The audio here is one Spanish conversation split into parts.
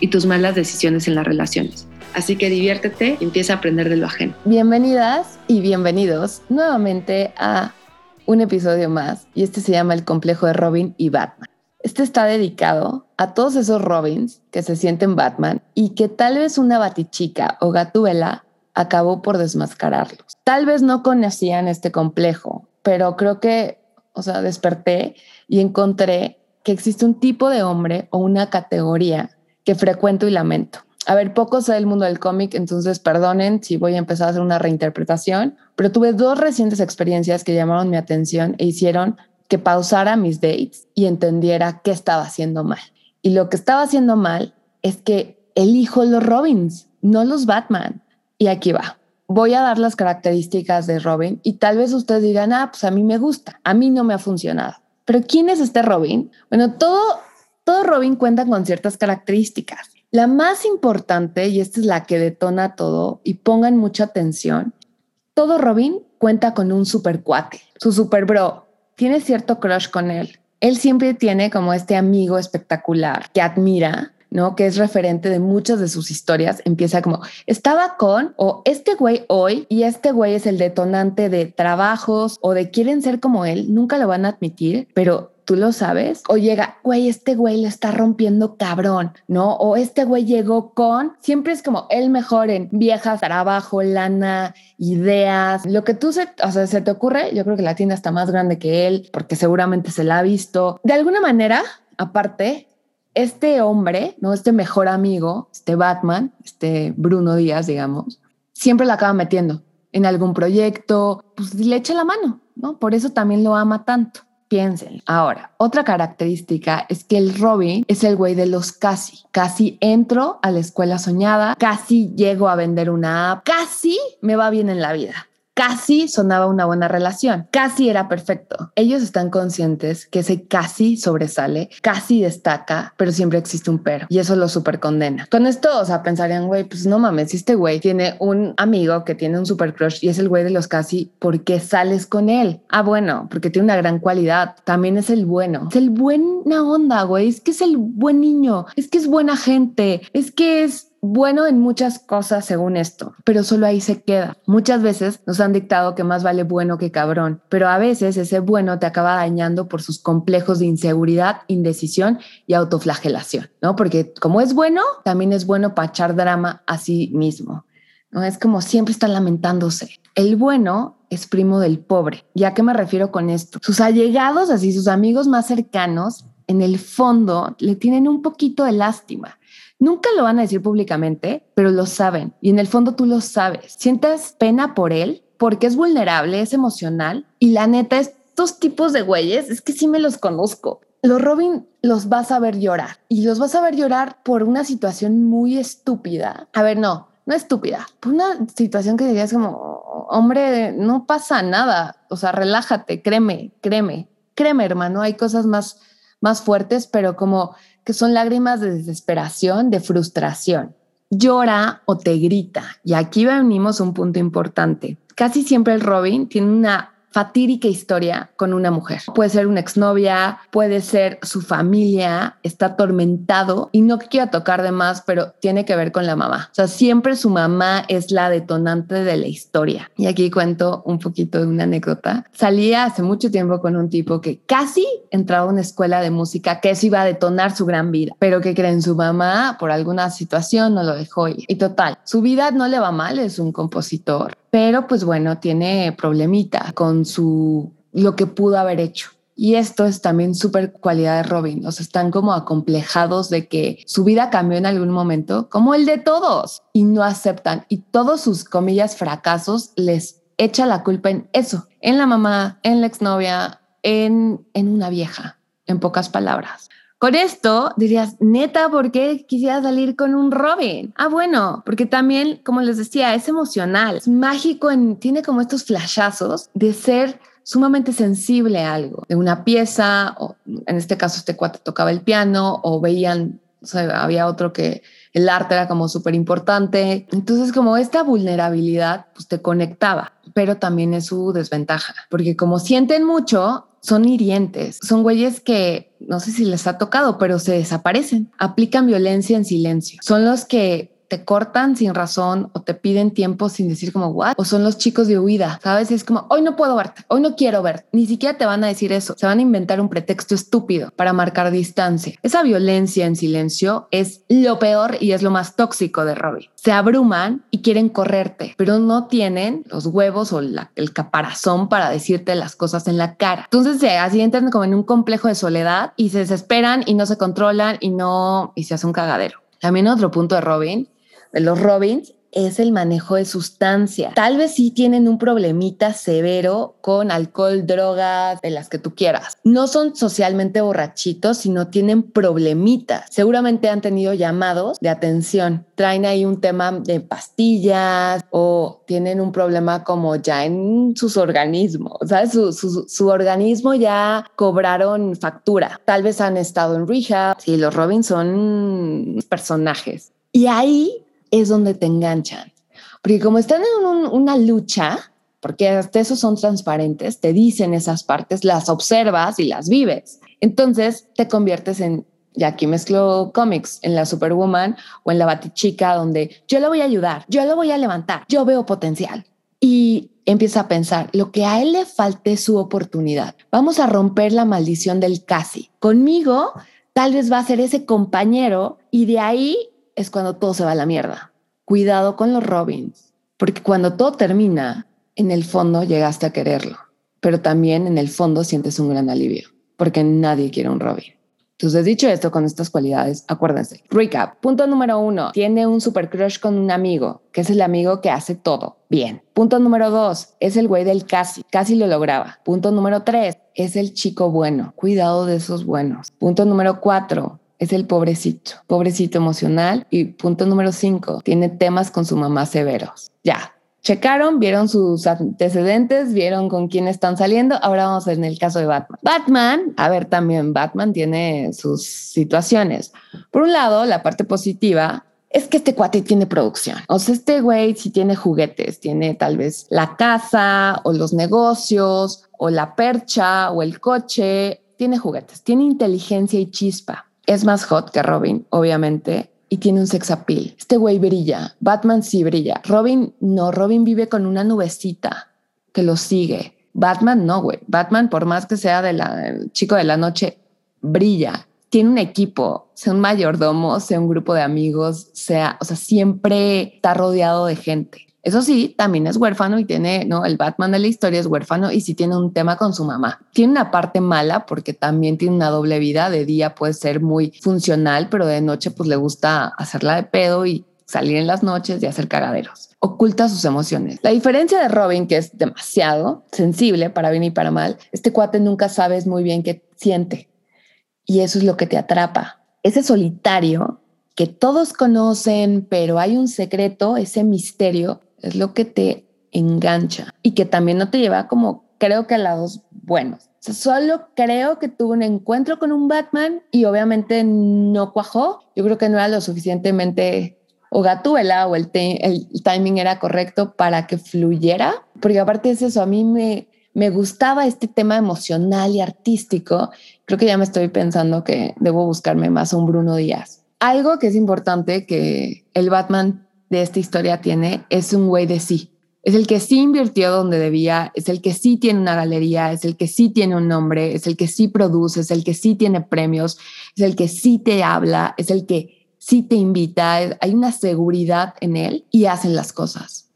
y tus malas decisiones en las relaciones. Así que diviértete y empieza a aprender de lo ajeno. Bienvenidas y bienvenidos nuevamente a un episodio más y este se llama El complejo de Robin y Batman. Este está dedicado a todos esos Robins que se sienten Batman y que tal vez una batichica o gatuela acabó por desmascararlos. Tal vez no conocían este complejo, pero creo que, o sea, desperté y encontré que existe un tipo de hombre o una categoría que frecuento y lamento a ver, poco sé del mundo del cómic, entonces perdonen si voy a empezar a hacer una reinterpretación, pero tuve dos recientes experiencias que llamaron mi atención e hicieron que pausara mis dates y entendiera qué estaba haciendo mal. Y lo que estaba haciendo mal es que elijo los Robins, no los Batman. Y aquí va. Voy a dar las características de Robin y tal vez ustedes digan, ah, pues a mí me gusta, a mí no me ha funcionado. Pero ¿quién es este Robin? Bueno, todo, todo Robin cuenta con ciertas características. La más importante, y esta es la que detona todo, y pongan mucha atención, todo Robin cuenta con un super cuate, su super bro. Tiene cierto crush con él. Él siempre tiene como este amigo espectacular que admira, ¿no? Que es referente de muchas de sus historias. Empieza como, estaba con, o este güey hoy, y este güey es el detonante de trabajos o de quieren ser como él, nunca lo van a admitir, pero tú lo sabes, o llega, güey, este güey le está rompiendo cabrón, ¿no? O este güey llegó con, siempre es como el mejor en viejas, trabajo, lana, ideas, lo que tú se, o sea, se te ocurre, yo creo que la tienda está más grande que él, porque seguramente se la ha visto. De alguna manera, aparte, este hombre, ¿no? Este mejor amigo, este Batman, este Bruno Díaz, digamos, siempre la acaba metiendo en algún proyecto, pues le echa la mano, ¿no? Por eso también lo ama tanto. Piensen. Ahora, otra característica es que el Robin es el güey de los casi. Casi entro a la escuela soñada, casi llego a vender una app, casi me va bien en la vida casi sonaba una buena relación, casi era perfecto. Ellos están conscientes que ese casi sobresale, casi destaca, pero siempre existe un pero y eso lo super condena. Con esto, o sea, pensarían, güey, pues no mames, este güey tiene un amigo que tiene un super crush y es el güey de los casi, ¿por qué sales con él? Ah, bueno, porque tiene una gran cualidad, también es el bueno, es el buena onda, güey, es que es el buen niño, es que es buena gente, es que es bueno en muchas cosas según esto, pero solo ahí se queda. Muchas veces nos han dictado que más vale bueno que cabrón, pero a veces ese bueno te acaba dañando por sus complejos de inseguridad, indecisión y autoflagelación, ¿no? Porque como es bueno, también es bueno para echar drama a sí mismo. ¿no? Es como siempre está lamentándose. El bueno es primo del pobre. ¿Ya qué me refiero con esto? Sus allegados, así sus amigos más cercanos, en el fondo le tienen un poquito de lástima Nunca lo van a decir públicamente, pero lo saben. Y en el fondo tú lo sabes. Sientes pena por él porque es vulnerable, es emocional. Y la neta, estos tipos de güeyes es que sí me los conozco. Los Robin los vas a ver llorar y los vas a ver llorar por una situación muy estúpida. A ver, no, no estúpida, por una situación que dirías como, hombre, no pasa nada. O sea, relájate, créeme, créeme, créeme, hermano. Hay cosas más, más fuertes, pero como que son lágrimas de desesperación, de frustración. Llora o te grita. Y aquí venimos a un punto importante. Casi siempre el Robin tiene una fatídica historia con una mujer. Puede ser una exnovia, puede ser su familia, está atormentado y no quiero tocar de más, pero tiene que ver con la mamá. O sea, siempre su mamá es la detonante de la historia. Y aquí cuento un poquito de una anécdota. Salía hace mucho tiempo con un tipo que casi entraba a una escuela de música que eso iba a detonar su gran vida, pero que creen su mamá por alguna situación no lo dejó ir. Y total, su vida no le va mal, es un compositor, pero pues bueno, tiene problemita con su lo que pudo haber hecho. Y esto es también súper cualidad de Robin. O sea, están como acomplejados de que su vida cambió en algún momento, como el de todos, y no aceptan. Y todos sus comillas fracasos les echa la culpa en eso, en la mamá, en la exnovia, en, en una vieja, en pocas palabras. Por esto dirías, neta, ¿por qué quisiera salir con un Robin? Ah, bueno, porque también, como les decía, es emocional, es mágico, en, tiene como estos flashazos de ser sumamente sensible a algo, de una pieza, o en este caso este cuate tocaba el piano, o veían, había otro que el arte era como súper importante. Entonces, como esta vulnerabilidad, pues te conectaba, pero también es su desventaja, porque como sienten mucho, son hirientes, son güeyes que no sé si les ha tocado, pero se desaparecen, aplican violencia en silencio. Son los que te cortan sin razón o te piden tiempo sin decir como what o son los chicos de huida, ¿sabes? Es como hoy no puedo verte, hoy no quiero verte. Ni siquiera te van a decir eso, se van a inventar un pretexto estúpido para marcar distancia. Esa violencia en silencio es lo peor y es lo más tóxico de Robbie. Se abruman y quieren correrte, pero no tienen los huevos o el caparazón para decirte las cosas en la cara. Entonces se así entran como en un complejo de soledad y se desesperan y no se controlan y no y se hace un cagadero. También otro punto de Robin de los Robins es el manejo de sustancia. Tal vez sí tienen un problemita severo con alcohol, drogas, de las que tú quieras. No son socialmente borrachitos, sino tienen problemitas. Seguramente han tenido llamados de atención. Traen ahí un tema de pastillas o tienen un problema como ya en sus organismos. ¿Sabes? Su, su, su organismo ya cobraron factura. Tal vez han estado en rehab. Sí, los Robins son personajes. Y ahí es donde te enganchan. Porque como están en una lucha, porque esos son transparentes, te dicen esas partes, las observas y las vives. Entonces te conviertes en, ya aquí mezclo cómics, en la Superwoman o en la Batichica, donde yo lo voy a ayudar, yo lo voy a levantar, yo veo potencial. Y empieza a pensar, lo que a él le falte es su oportunidad. Vamos a romper la maldición del casi. Conmigo tal vez va a ser ese compañero y de ahí es cuando todo se va a la mierda. Cuidado con los Robins, porque cuando todo termina, en el fondo llegaste a quererlo, pero también en el fondo sientes un gran alivio, porque nadie quiere un Robin. Entonces, dicho esto, con estas cualidades, acuérdense. Recap. Punto número uno, tiene un super crush con un amigo, que es el amigo que hace todo bien. Punto número dos, es el güey del casi, casi lo lograba. Punto número tres, es el chico bueno. Cuidado de esos buenos. Punto número cuatro, es el pobrecito, pobrecito emocional. Y punto número cinco, tiene temas con su mamá severos. Ya, checaron, vieron sus antecedentes, vieron con quién están saliendo. Ahora vamos en el caso de Batman. Batman, a ver, también Batman tiene sus situaciones. Por un lado, la parte positiva es que este cuate tiene producción. O sea, este güey sí tiene juguetes, tiene tal vez la casa o los negocios o la percha o el coche, tiene juguetes, tiene inteligencia y chispa es más hot que Robin, obviamente, y tiene un sex appeal. Este güey brilla. Batman sí brilla. Robin no. Robin vive con una nubecita que lo sigue. Batman no, güey. Batman, por más que sea del chico de la noche, brilla. Tiene un equipo, sea un mayordomo, sea un grupo de amigos, sea, o sea, siempre está rodeado de gente. Eso sí, también es huérfano y tiene, ¿no? El Batman de la historia es huérfano y sí tiene un tema con su mamá. Tiene una parte mala porque también tiene una doble vida. De día puede ser muy funcional, pero de noche pues le gusta hacerla de pedo y salir en las noches y hacer cagaderos. Oculta sus emociones. La diferencia de Robin, que es demasiado sensible para bien y para mal, este cuate nunca sabes muy bien qué siente. Y eso es lo que te atrapa. Ese solitario que todos conocen, pero hay un secreto, ese misterio, es lo que te engancha y que también no te lleva como creo que a lados buenos. solo creo que tuvo un encuentro con un Batman y obviamente no cuajó. Yo creo que no era lo suficientemente o gatuela o el, el timing era correcto para que fluyera, porque aparte es eso, a mí me, me gustaba este tema emocional y artístico. Creo que ya me estoy pensando que debo buscarme más a un Bruno Díaz. Algo que es importante que el Batman de esta historia tiene es un güey de sí. Es el que sí invirtió donde debía, es el que sí tiene una galería, es el que sí tiene un nombre, es el que sí produce, es el que sí tiene premios, es el que sí te habla, es el que sí te invita. Hay una seguridad en él y hacen las cosas.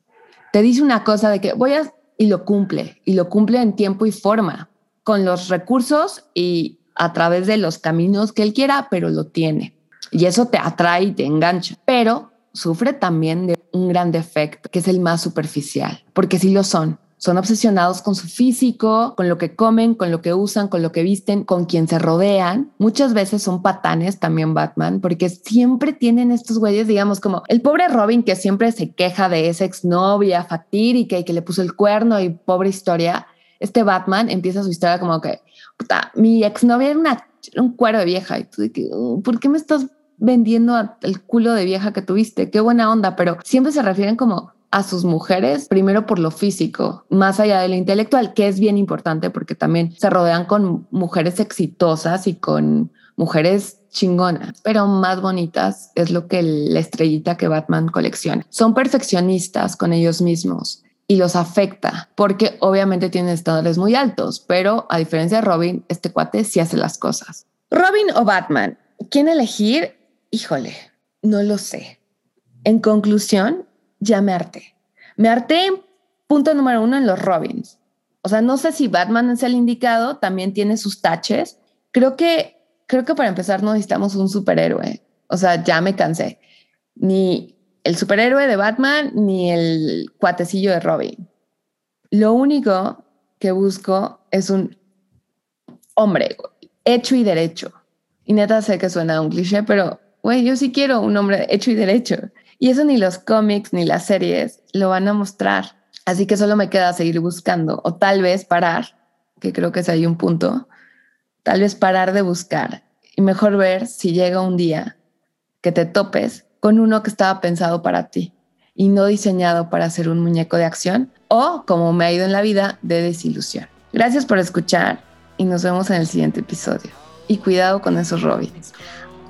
Te dice una cosa de que voy a y lo cumple y lo cumple en tiempo y forma, con los recursos y a través de los caminos que él quiera, pero lo tiene. Y eso te atrae y te engancha. Pero sufre también de un gran defecto, que es el más superficial, porque sí lo son. Son obsesionados con su físico, con lo que comen, con lo que usan, con lo que visten, con quien se rodean. Muchas veces son patanes también Batman, porque siempre tienen estos güeyes, digamos, como el pobre Robin que siempre se queja de esa exnovia fatídica y que le puso el cuerno y pobre historia. Este Batman empieza su historia como que, puta, mi exnovia era una, un cuero de vieja. Y tú de que, oh, ¿por qué me estás vendiendo el culo de vieja que tuviste? Qué buena onda, pero siempre se refieren como a sus mujeres, primero por lo físico, más allá de lo intelectual, que es bien importante porque también se rodean con mujeres exitosas y con mujeres chingonas, pero más bonitas es lo que la estrellita que Batman colecciona. Son perfeccionistas con ellos mismos y los afecta porque obviamente tienen estándares muy altos, pero a diferencia de Robin, este cuate sí hace las cosas. Robin o Batman, ¿quién elegir? Híjole, no lo sé. En conclusión, ya me harté. Me harté, punto número uno, en los Robins. O sea, no sé si Batman es el indicado, también tiene sus taches. Creo que, creo que para empezar no necesitamos un superhéroe. O sea, ya me cansé. Ni el superhéroe de Batman, ni el cuatecillo de Robin. Lo único que busco es un hombre hecho y derecho. Y neta sé que suena un cliché, pero güey, yo sí quiero un hombre hecho y derecho. Y eso ni los cómics ni las series lo van a mostrar. Así que solo me queda seguir buscando o tal vez parar, que creo que es ahí un punto, tal vez parar de buscar y mejor ver si llega un día que te topes con uno que estaba pensado para ti y no diseñado para ser un muñeco de acción o, como me ha ido en la vida, de desilusión. Gracias por escuchar y nos vemos en el siguiente episodio. Y cuidado con esos Robins.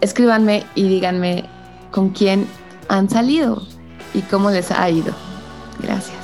Escríbanme y díganme con quién han salido y cómo les ha ido. Gracias.